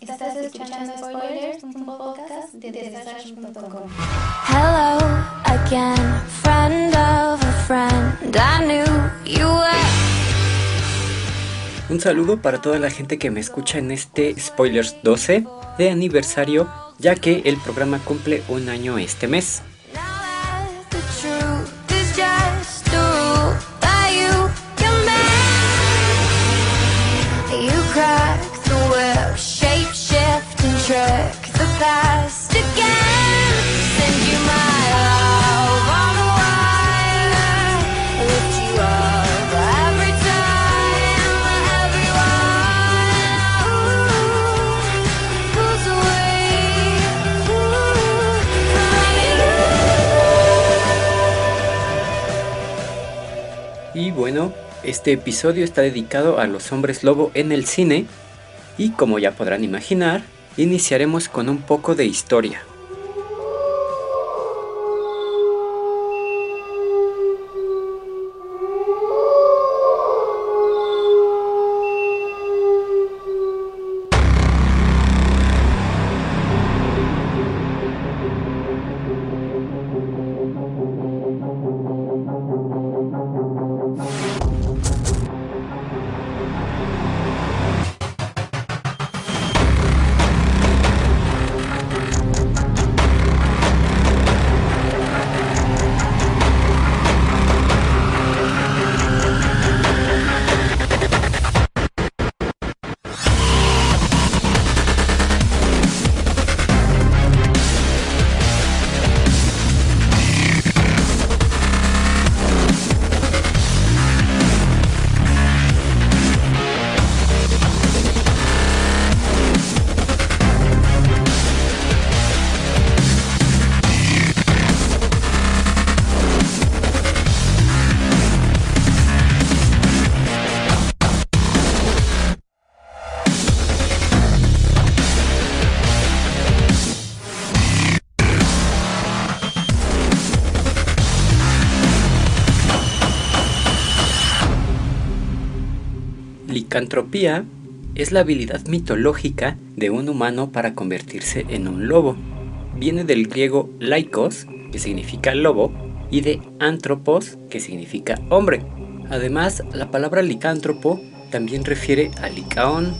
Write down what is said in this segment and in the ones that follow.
Estás escuchando Spoilers, un podcast de Desastre.com. Hello again, friend of a friend. I knew you were. Un saludo para toda la gente que me escucha en este Spoilers 12 de aniversario, ya que el programa cumple un año este mes. Y bueno, este episodio está dedicado a los hombres lobo en el cine. Y como ya podrán imaginar, iniciaremos con un poco de historia. Licantropía es la habilidad mitológica de un humano para convertirse en un lobo. Viene del griego laikos, que significa lobo, y de antropos, que significa hombre. Además, la palabra licántropo también refiere a Licaón,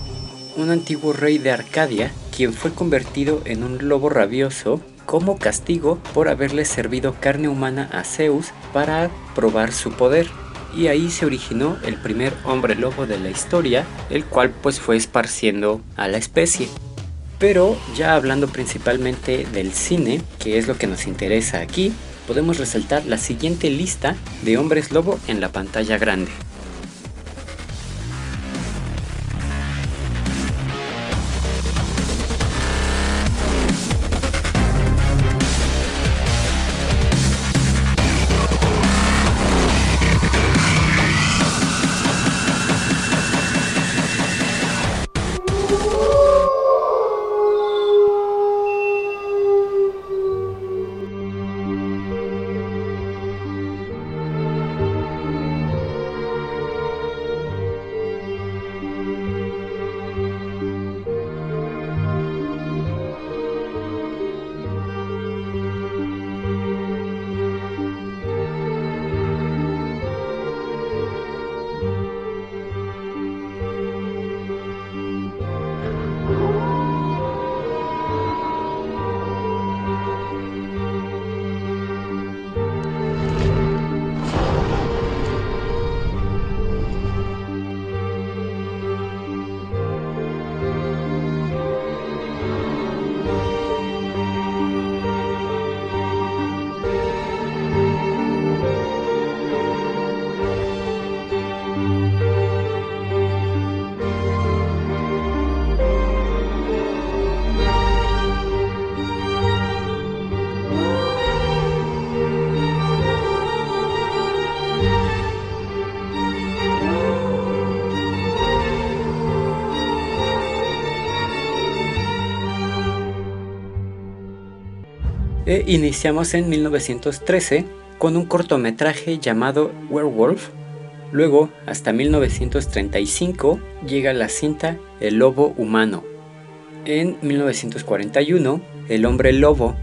un antiguo rey de Arcadia, quien fue convertido en un lobo rabioso como castigo por haberle servido carne humana a Zeus para probar su poder y ahí se originó el primer hombre lobo de la historia, el cual pues fue esparciendo a la especie. Pero ya hablando principalmente del cine, que es lo que nos interesa aquí, podemos resaltar la siguiente lista de hombres lobo en la pantalla grande. E iniciamos en 1913 con un cortometraje llamado Werewolf. Luego, hasta 1935, llega la cinta El Lobo Humano. En 1941, El hombre lobo.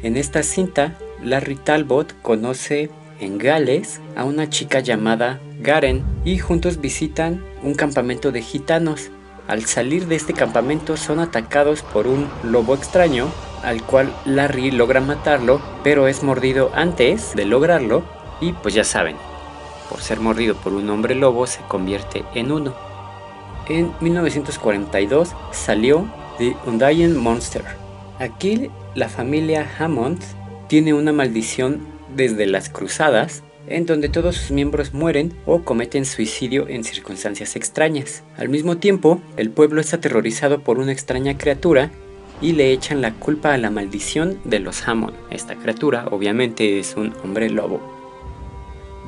En esta cinta, Larry Talbot conoce en Gales a una chica llamada Garen y juntos visitan un campamento de gitanos. Al salir de este campamento son atacados por un lobo extraño, al cual Larry logra matarlo, pero es mordido antes de lograrlo y pues ya saben, por ser mordido por un hombre lobo se convierte en uno. En 1942 salió The Undying Monster. Aquí la familia Hammond tiene una maldición desde las cruzadas en donde todos sus miembros mueren o cometen suicidio en circunstancias extrañas. Al mismo tiempo, el pueblo es aterrorizado por una extraña criatura y le echan la culpa a la maldición de los Hammond. Esta criatura obviamente es un hombre lobo.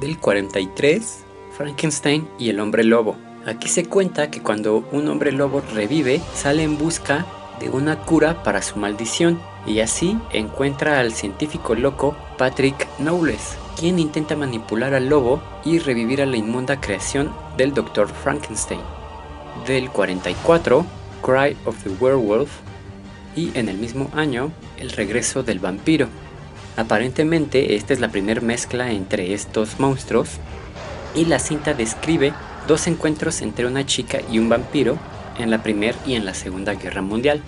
Del 43, Frankenstein y el hombre lobo. Aquí se cuenta que cuando un hombre lobo revive, sale en busca de una cura para su maldición y así encuentra al científico loco Patrick Knowles, quien intenta manipular al lobo y revivir a la inmunda creación del Dr. Frankenstein. Del 44, Cry of the Werewolf y en el mismo año, El regreso del vampiro. Aparentemente esta es la primera mezcla entre estos monstruos y la cinta describe dos encuentros entre una chica y un vampiro en la Primera y en la Segunda Guerra Mundial.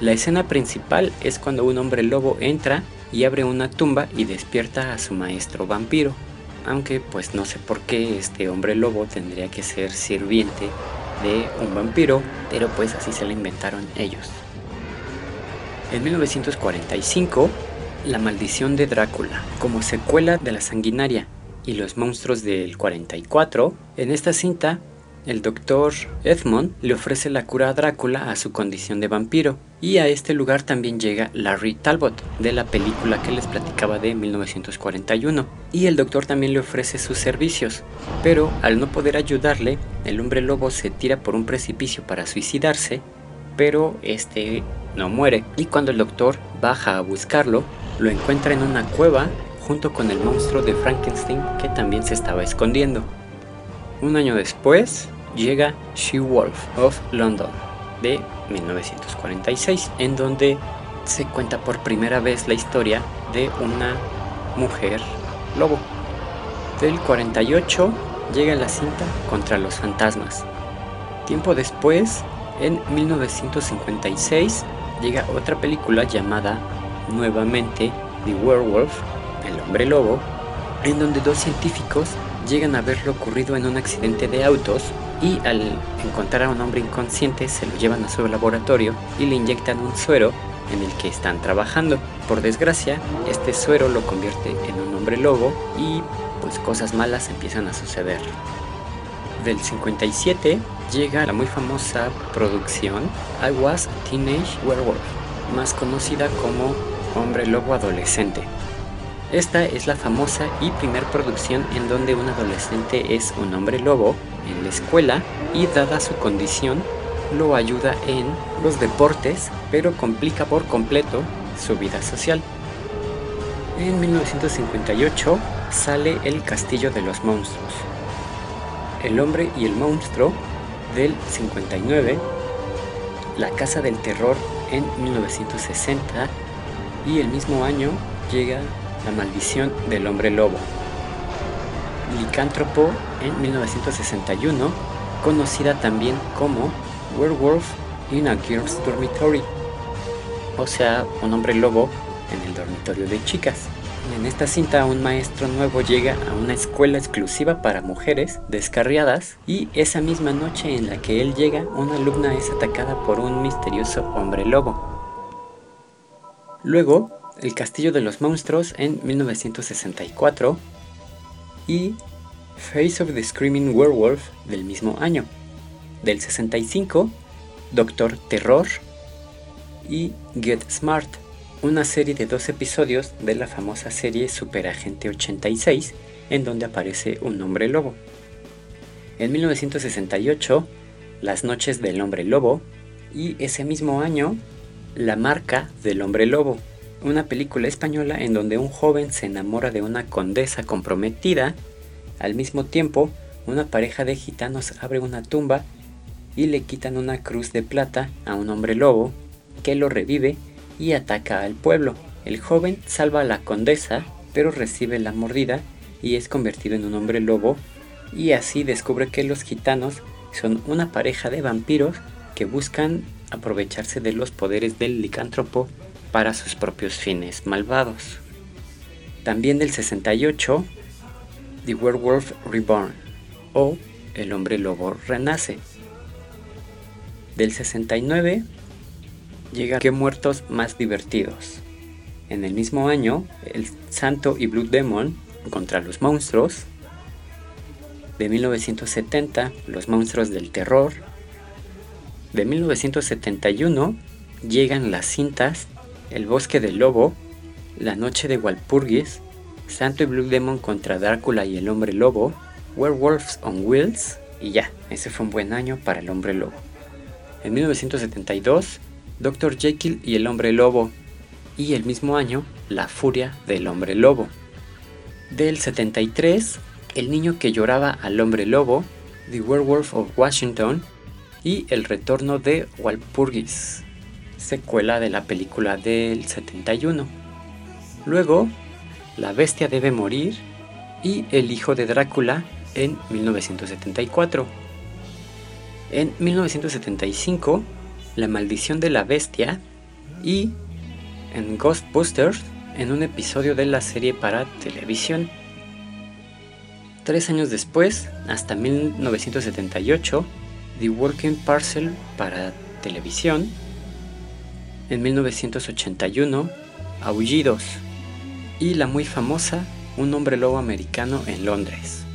La escena principal es cuando un hombre lobo entra y abre una tumba y despierta a su maestro vampiro. Aunque pues no sé por qué este hombre lobo tendría que ser sirviente de un vampiro, pero pues así se lo inventaron ellos. En 1945, La maldición de Drácula, como secuela de La sanguinaria y los monstruos del 44, en esta cinta el doctor Edmond le ofrece la cura a Drácula a su condición de vampiro, y a este lugar también llega Larry Talbot, de la película que les platicaba de 1941, y el doctor también le ofrece sus servicios, pero al no poder ayudarle, el hombre lobo se tira por un precipicio para suicidarse, pero este no muere, y cuando el doctor baja a buscarlo, lo encuentra en una cueva junto con el monstruo de Frankenstein que también se estaba escondiendo. Un año después, llega She-Wolf of London de 1946, en donde se cuenta por primera vez la historia de una mujer lobo. Del 48 llega la cinta contra los fantasmas. Tiempo después, en 1956, llega otra película llamada nuevamente The Werewolf, el hombre lobo, en donde dos científicos llegan a verlo ocurrido en un accidente de autos y al encontrar a un hombre inconsciente se lo llevan a su laboratorio y le inyectan un suero en el que están trabajando. Por desgracia, este suero lo convierte en un hombre lobo y pues cosas malas empiezan a suceder. Del 57 llega la muy famosa producción I Was a Teenage Werewolf, más conocida como Hombre Lobo Adolescente. Esta es la famosa y primer producción en donde un adolescente es un hombre lobo en la escuela y dada su condición lo ayuda en los deportes, pero complica por completo su vida social. En 1958 sale El Castillo de los Monstruos. El hombre y el monstruo del 59, La Casa del Terror en 1960 y el mismo año llega La Maldición del Hombre Lobo. Licántropo en 1961, conocida también como Werewolf in a Girls Dormitory, o sea, un hombre lobo en el dormitorio de chicas. En esta cinta un maestro nuevo llega a una escuela exclusiva para mujeres descarriadas y esa misma noche en la que él llega una alumna es atacada por un misterioso hombre lobo. Luego, El Castillo de los Monstruos en 1964 y Face of the Screaming Werewolf del mismo año. Del 65, Doctor Terror y Get Smart, una serie de dos episodios de la famosa serie Superagente 86, en donde aparece un hombre lobo. En 1968, Las noches del hombre lobo y ese mismo año, La marca del hombre lobo, una película española en donde un joven se enamora de una condesa comprometida al mismo tiempo, una pareja de gitanos abre una tumba y le quitan una cruz de plata a un hombre lobo que lo revive y ataca al pueblo. El joven salva a la condesa, pero recibe la mordida y es convertido en un hombre lobo y así descubre que los gitanos son una pareja de vampiros que buscan aprovecharse de los poderes del licántropo para sus propios fines malvados. También del 68, The Werewolf Reborn o El hombre lobo renace. Del 69 llega Qué muertos más divertidos. En el mismo año, El Santo y Blue Demon contra los monstruos. De 1970, Los monstruos del terror. De 1971 llegan las cintas El bosque del lobo, La noche de Walpurgis, Santo y Blue Demon contra Drácula y el hombre lobo, Werewolves on Wheels y ya, ese fue un buen año para el hombre lobo. En 1972, Dr. Jekyll y el hombre lobo y el mismo año, La furia del hombre lobo. Del 73, El niño que lloraba al hombre lobo, The Werewolf of Washington y El retorno de Walpurgis, secuela de la película del 71. Luego, La bestia debe morir y El hijo de Drácula en 1974. En 1975, La maldición de la bestia y en Ghostbusters en un episodio de la serie para televisión. Tres años después, hasta 1978, The Working Parcel para televisión. En 1981, Aullidos. Y la muy famosa Un hombre lobo americano en Londres.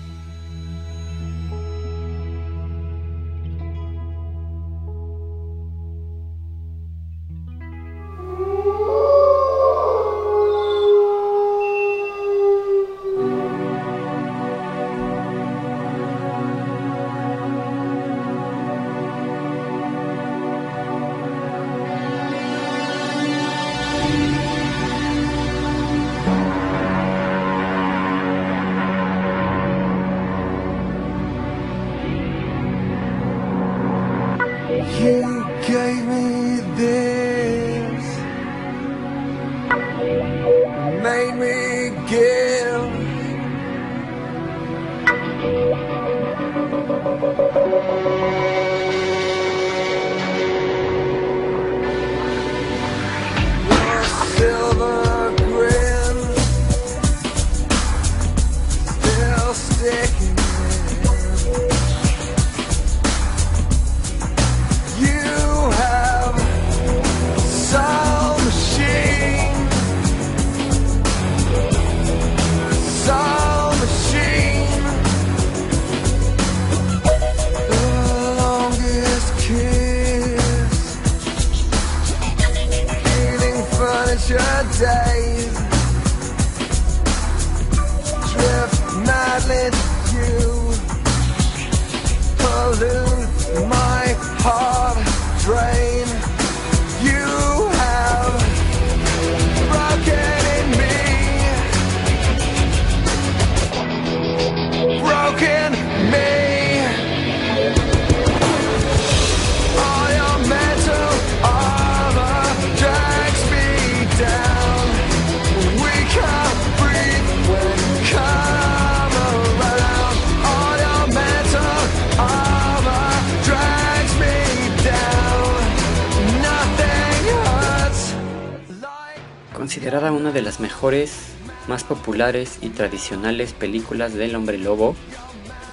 Populares y tradicionales películas del hombre lobo,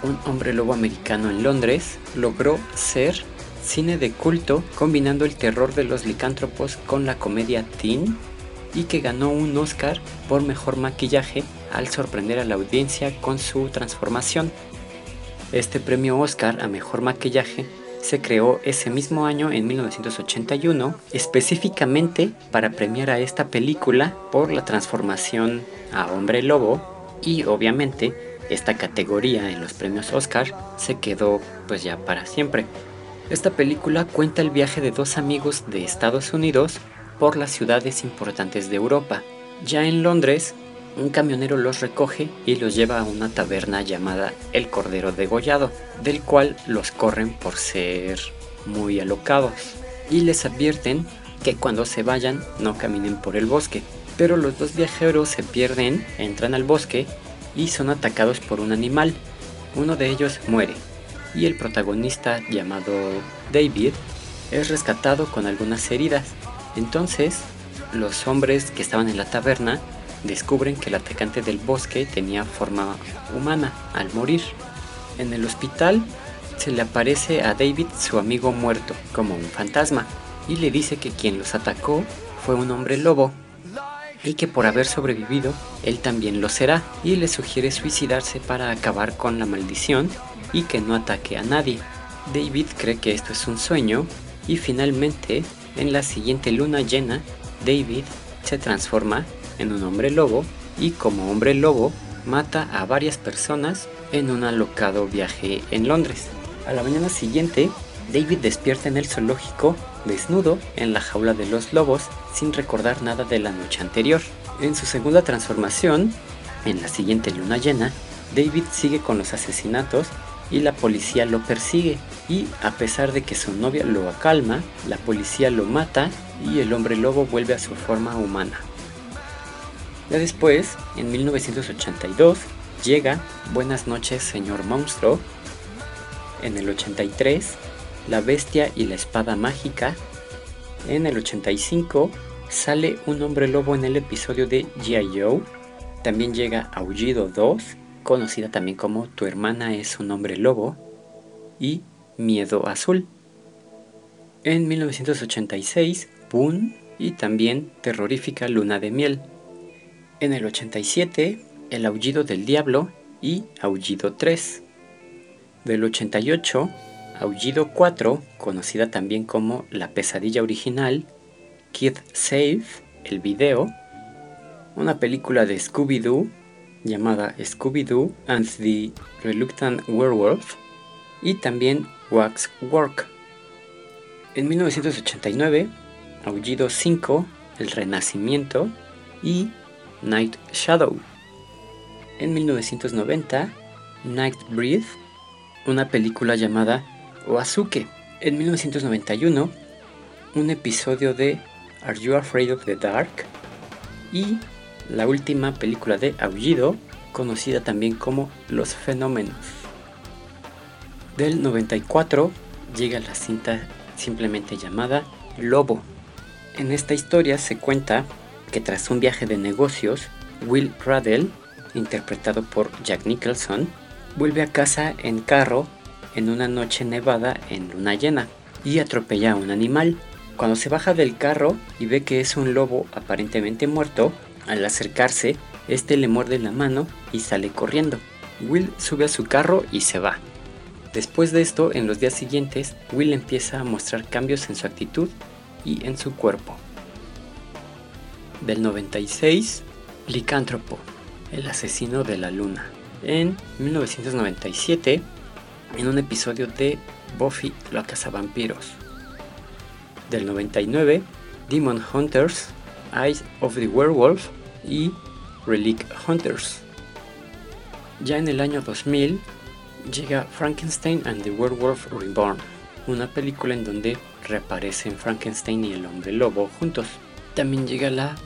un hombre lobo americano en Londres logró ser cine de culto combinando el terror de los licántropos con la comedia teen y que ganó un Oscar por mejor maquillaje al sorprender a la audiencia con su transformación. Este premio Oscar a mejor maquillaje se creó ese mismo año en 1981 específicamente para premiar a esta película por la transformación a hombre lobo y obviamente esta categoría en los premios Oscar se quedó pues ya para siempre. Esta película cuenta el viaje de dos amigos de Estados Unidos por las ciudades importantes de Europa. Ya en Londres, un camionero los recoge y los lleva a una taberna llamada El Cordero Degollado, del cual los corren por ser muy alocados. Y les advierten que cuando se vayan no caminen por el bosque. Pero los dos viajeros se pierden, entran al bosque y son atacados por un animal. Uno de ellos muere y el protagonista llamado David es rescatado con algunas heridas. Entonces, los hombres que estaban en la taberna descubren que el atacante del bosque tenía forma humana al morir. En el hospital se le aparece a David su amigo muerto como un fantasma y le dice que quien los atacó fue un hombre lobo y que por haber sobrevivido él también lo será y le sugiere suicidarse para acabar con la maldición y que no ataque a nadie. David cree que esto es un sueño y finalmente en la siguiente luna llena David se transforma en un hombre lobo y como hombre lobo mata a varias personas en un alocado viaje en Londres. A la mañana siguiente, David despierta en el zoológico desnudo en la jaula de los lobos sin recordar nada de la noche anterior. En su segunda transformación, en la siguiente luna llena, David sigue con los asesinatos y la policía lo persigue y a pesar de que su novia lo acalma, la policía lo mata y el hombre lobo vuelve a su forma humana. Ya después, en 1982, llega Buenas noches señor monstruo. En el 83, La bestia y la espada mágica. En el 85, sale un hombre lobo en el episodio de G.I. Joe. También llega Aullido 2, conocida también como Tu hermana es un hombre lobo. Y Miedo Azul. En 1986, Boon y también Terrorífica Luna de Miel. En el 87, El Aullido del Diablo y Aullido 3. Del 88, Aullido 4, conocida también como La Pesadilla Original, Kid Save, el video, una película de Scooby-Doo llamada Scooby-Doo and the Reluctant Werewolf y también Wax Work. En 1989, Aullido 5, El Renacimiento y Night Shadow. En 1990, Night Breath, una película llamada Oazuke. En 1991, un episodio de Are You Afraid of the Dark? Y la última película de Aullido, conocida también como Los Fenómenos. Del 94 llega la cinta simplemente llamada Lobo. En esta historia se cuenta que tras un viaje de negocios, Will Pradell, interpretado por Jack Nicholson, vuelve a casa en carro en una noche nevada en luna llena y atropella a un animal. Cuando se baja del carro y ve que es un lobo aparentemente muerto, al acercarse, este le muerde la mano y sale corriendo. Will sube a su carro y se va. Después de esto, en los días siguientes, Will empieza a mostrar cambios en su actitud y en su cuerpo. Del 96, Licántropo, el asesino de la luna. En 1997, en un episodio de Buffy la cazavampiros. Del 99, Demon Hunters, Eyes of the Werewolf y Relic Hunters. Ya en el año 2000 llega Frankenstein and the Werewolf Reborn, una película en donde reaparecen Frankenstein y el hombre lobo juntos. También llega la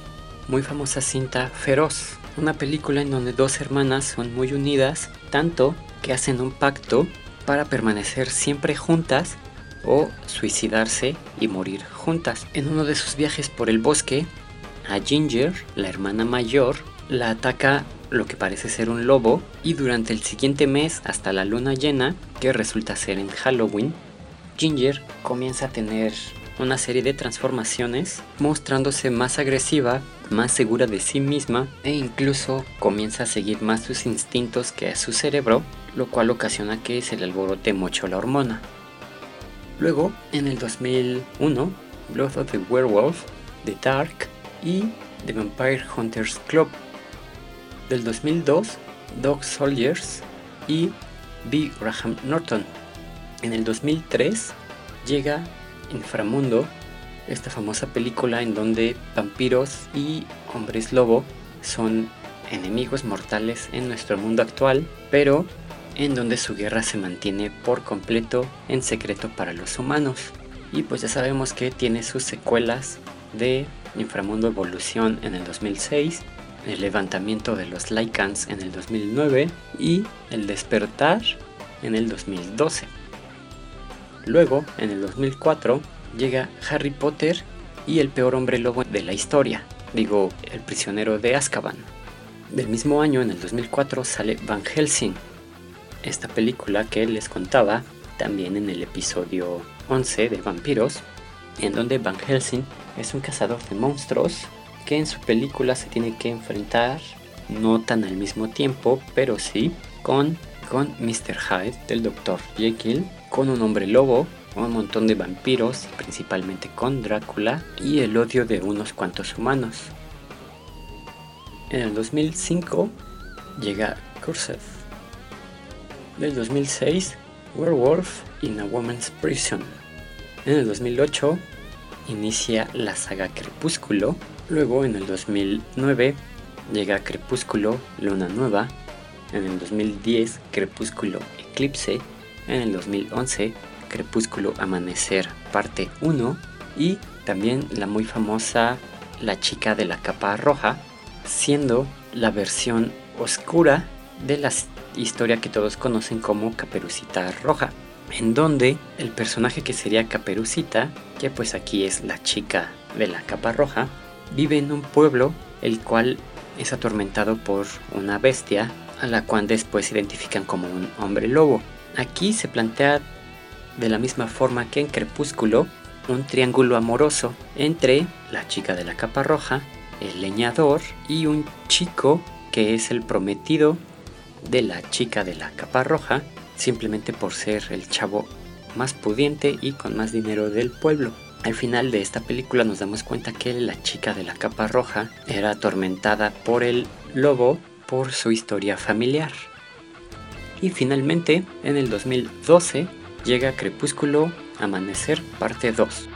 muy famosa cinta Feroz, una película en donde dos hermanas son muy unidas, tanto que hacen un pacto para permanecer siempre juntas o suicidarse y morir juntas. En uno de sus viajes por el bosque, a Ginger, la hermana mayor, la ataca lo que parece ser un lobo y durante el siguiente mes hasta la luna llena, que resulta ser en Halloween, Ginger comienza a tener una serie de transformaciones, mostrándose más agresiva, más segura de sí misma e incluso comienza a seguir más sus instintos que a su cerebro, lo cual ocasiona que se le alborote mucho la hormona. Luego, en el 2001, Blood of the Werewolf, The Dark y The Vampire Hunters Club. Del 2002, Dog Soldiers y B. Graham Norton. En el 2003 llega Inframundo, esta famosa película en donde vampiros y hombres lobo son enemigos mortales en nuestro mundo actual, pero en donde su guerra se mantiene por completo en secreto para los humanos. y pues ya sabemos que tiene sus secuelas de Inframundo Evolución en el 2006, el levantamiento de los Lycans en el 2009 y el despertar en el 2012. Luego, en el 2004, llega Harry Potter y el peor hombre lobo de la historia, digo, el prisionero de Azkaban. Del mismo año, en el 2004, sale Van Helsing, esta película que les contaba también en el episodio 11 de Vampiros, en donde Van Helsing es un cazador de monstruos que en su película se tiene que enfrentar, no tan al mismo tiempo, pero sí, con, con Mr. Hyde del Dr. Jekyll, con un hombre lobo, un montón de vampiros, principalmente con Drácula, y el odio de unos cuantos humanos. En el 2005 llega Cursive. Del 2006, Werewolf in a Woman's Prison. En el 2008 inicia la saga Crepúsculo. Luego en el 2009 llega Crepúsculo Luna Nueva. En el 2010 Crepúsculo Eclipse. En el 2011 Crepúsculo Amanecer parte 1. Y también la muy famosa La chica de la capa roja, siendo la versión oscura de la historia que todos conocen como Caperucita Roja en donde el personaje que sería Caperucita, que pues aquí es la chica de la capa roja, vive en un pueblo el cual es atormentado por una bestia a la cual después identifican como un hombre lobo. Aquí se plantea de la misma forma que en Crepúsculo un triángulo amoroso entre la chica de la capa roja, el leñador y un chico que es el prometido de la chica de la capa roja simplemente por ser el chavo más pudiente y con más dinero del pueblo. Al final de esta película nos damos cuenta que la chica de la capa roja era atormentada por el lobo por su historia familiar. Y finalmente, en el 2012, llega Crepúsculo Amanecer parte 2.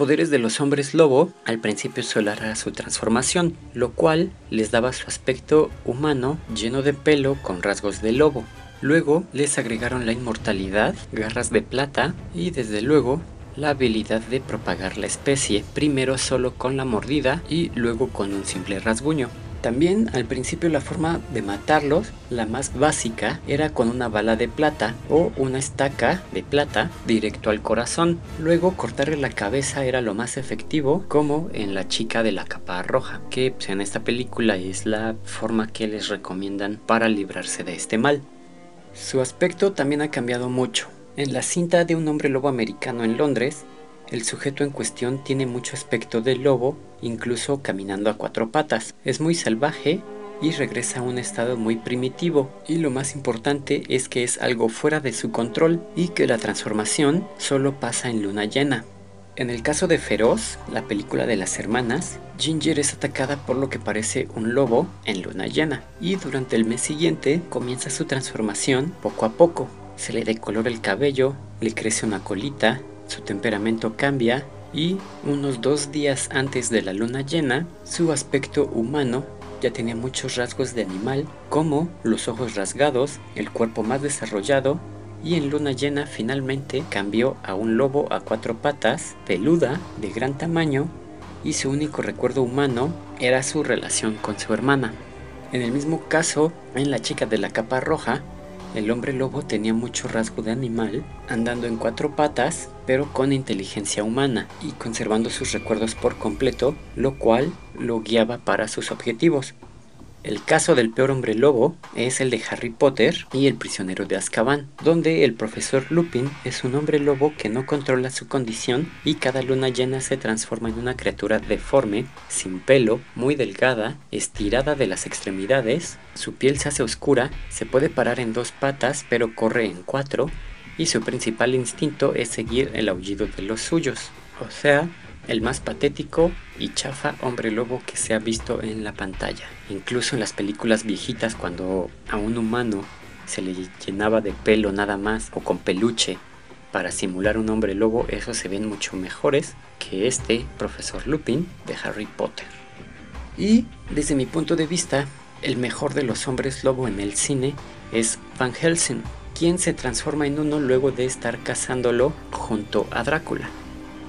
Poderes de los hombres lobo al principio solo era su transformación, lo cual les daba su aspecto humano lleno de pelo con rasgos de lobo. Luego les agregaron la inmortalidad, garras de plata y desde luego la habilidad de propagar la especie, primero solo con la mordida y luego con un simple rasguño. También al principio la forma de matarlos, la más básica, era con una bala de plata o una estaca de plata directo al corazón. Luego cortarle la cabeza era lo más efectivo, como en La chica de la capa roja, que pues, en esta película es la forma que les recomiendan para librarse de este mal. Su aspecto también ha cambiado mucho. En la cinta de un hombre lobo americano en Londres, el sujeto en cuestión tiene mucho aspecto de lobo, incluso caminando a cuatro patas. Es muy salvaje y regresa a un estado muy primitivo. Y lo más importante es que es algo fuera de su control y que la transformación solo pasa en luna llena. En el caso de Feroz, la película de las hermanas, Ginger es atacada por lo que parece un lobo en luna llena y durante el mes siguiente comienza su transformación poco a poco. Se le decolora el cabello, le crece una colita, su temperamento cambia y unos dos días antes de la luna llena, su aspecto humano ya tenía muchos rasgos de animal, como los ojos rasgados, el cuerpo más desarrollado, y en luna llena finalmente cambió a un lobo a cuatro patas, peluda, de gran tamaño, y su único recuerdo humano era su relación con su hermana. En el mismo caso, en la chica de la capa roja, el hombre lobo tenía mucho rasgo de animal, andando en cuatro patas, pero con inteligencia humana y conservando sus recuerdos por completo, lo cual lo guiaba para sus objetivos. El caso del peor hombre lobo es el de Harry Potter y el prisionero de Azkaban, donde el profesor Lupin es un hombre lobo que no controla su condición y cada luna llena se transforma en una criatura deforme, sin pelo, muy delgada, estirada de las extremidades, su piel se hace oscura, se puede parar en dos patas pero corre en cuatro y su principal instinto es seguir el aullido de los suyos, o sea, el más patético y chafa hombre lobo que se ha visto en la pantalla. Incluso en las películas viejitas cuando a un humano se le llenaba de pelo nada más o con peluche para simular un hombre lobo, esos se ven mucho mejores que este profesor Lupin de Harry Potter. Y desde mi punto de vista, el mejor de los hombres lobo en el cine es Van Helsing, quien se transforma en uno luego de estar cazándolo junto a Drácula.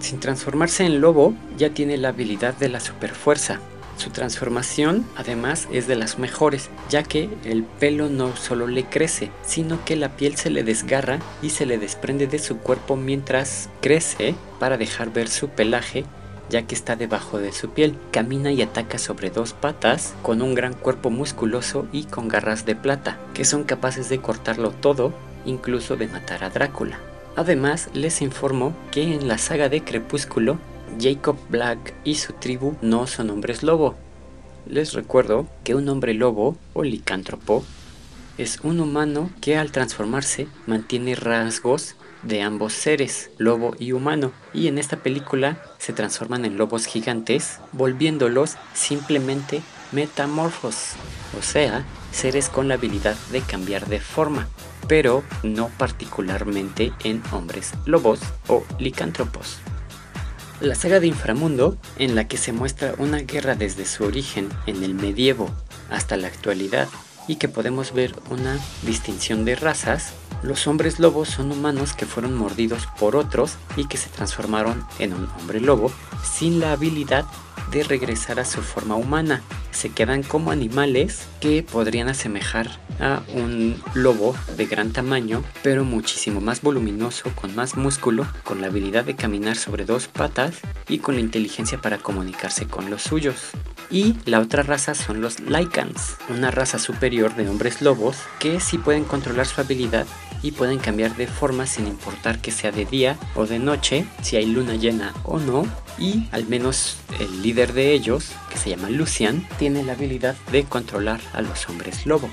Sin transformarse en lobo, ya tiene la habilidad de la superfuerza. Su transformación, además, es de las mejores, ya que el pelo no solo le crece, sino que la piel se le desgarra y se le desprende de su cuerpo mientras crece para dejar ver su pelaje ya que está debajo de su piel. Camina y ataca sobre dos patas, con un gran cuerpo musculoso y con garras de plata, que son capaces de cortarlo todo, incluso de matar a Drácula. Además, les informo que en la saga de Crepúsculo, Jacob Black y su tribu no son hombres lobo. Les recuerdo que un hombre lobo o licántropo es un humano que al transformarse mantiene rasgos de ambos seres, lobo y humano, y en esta película se transforman en lobos gigantes, volviéndolos simplemente metamorfos, o sea, seres con la habilidad de cambiar de forma, pero no particularmente en hombres lobos o licántropos. La saga de Inframundo, en la que se muestra una guerra desde su origen en el medievo hasta la actualidad y que podemos ver una distinción de razas, los hombres lobos son humanos que fueron mordidos por otros y que se transformaron en un hombre lobo sin la habilidad de regresar a su forma humana. Se quedan como animales que podrían asemejar a un lobo de gran tamaño, pero muchísimo más voluminoso, con más músculo, con la habilidad de caminar sobre dos patas y con la inteligencia para comunicarse con los suyos. Y la otra raza son los Lycans, una raza superior de hombres lobos que sí pueden controlar su habilidad y pueden cambiar de forma sin importar que sea de día o de noche, si hay luna llena o no. Y al menos el líder de ellos, que se llama Lucian, tiene la habilidad de controlar a los hombres lobo.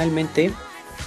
Finalmente,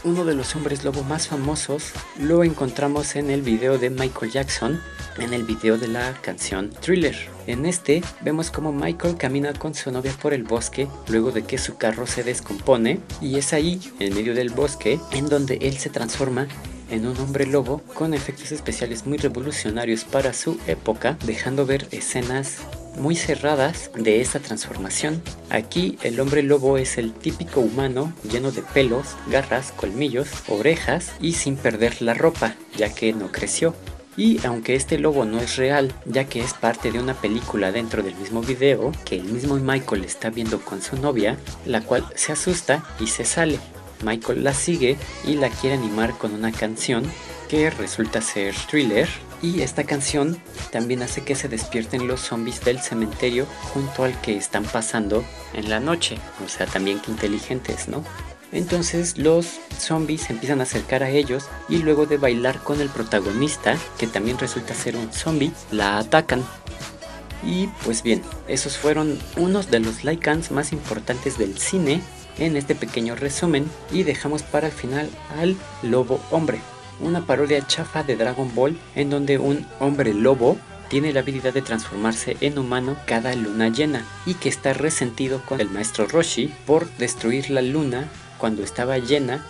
uno de los hombres lobo más famosos lo encontramos en el video de Michael Jackson, en el video de la canción Thriller. En este vemos como Michael camina con su novia por el bosque luego de que su carro se descompone y es ahí, en medio del bosque, en donde él se transforma en un hombre lobo con efectos especiales muy revolucionarios para su época, dejando ver escenas muy cerradas de esta transformación. Aquí el hombre lobo es el típico humano lleno de pelos, garras, colmillos, orejas y sin perder la ropa, ya que no creció. Y aunque este lobo no es real, ya que es parte de una película dentro del mismo video que el mismo Michael está viendo con su novia, la cual se asusta y se sale. Michael la sigue y la quiere animar con una canción que resulta ser thriller y esta canción también hace que se despierten los zombies del cementerio junto al que están pasando en la noche, o sea también que inteligentes, ¿no? Entonces los zombies empiezan a acercar a ellos y luego de bailar con el protagonista, que también resulta ser un zombie, la atacan. Y pues bien, esos fueron unos de los Lycans más importantes del cine en este pequeño resumen y dejamos para el final al Lobo Hombre, una parodia chafa de Dragon Ball en donde un hombre lobo tiene la habilidad de transformarse en humano cada luna llena y que está resentido con el maestro Roshi por destruir la luna cuando estaba llena,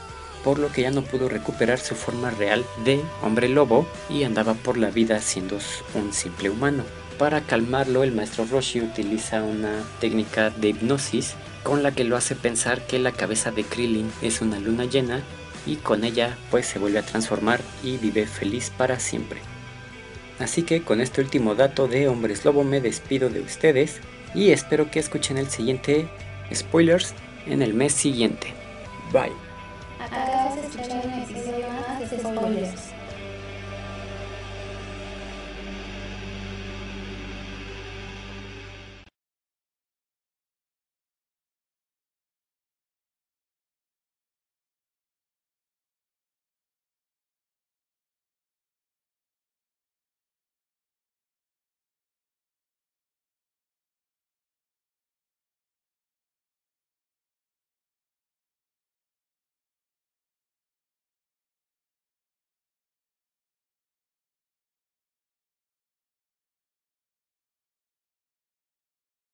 por lo que ya no pudo recuperar su forma real de hombre lobo y andaba por la vida siendo un simple humano. Para calmarlo, el maestro Roshi utiliza una técnica de hipnosis con la que lo hace pensar que la cabeza de Krillin es una luna llena y con ella pues se vuelve a transformar y vive feliz para siempre. Así que con este último dato de Hombres Lobo me despido de ustedes y espero que escuchen el siguiente spoilers en el mes siguiente. Bye. Acabas de escuchar un episodio más de Spoilers.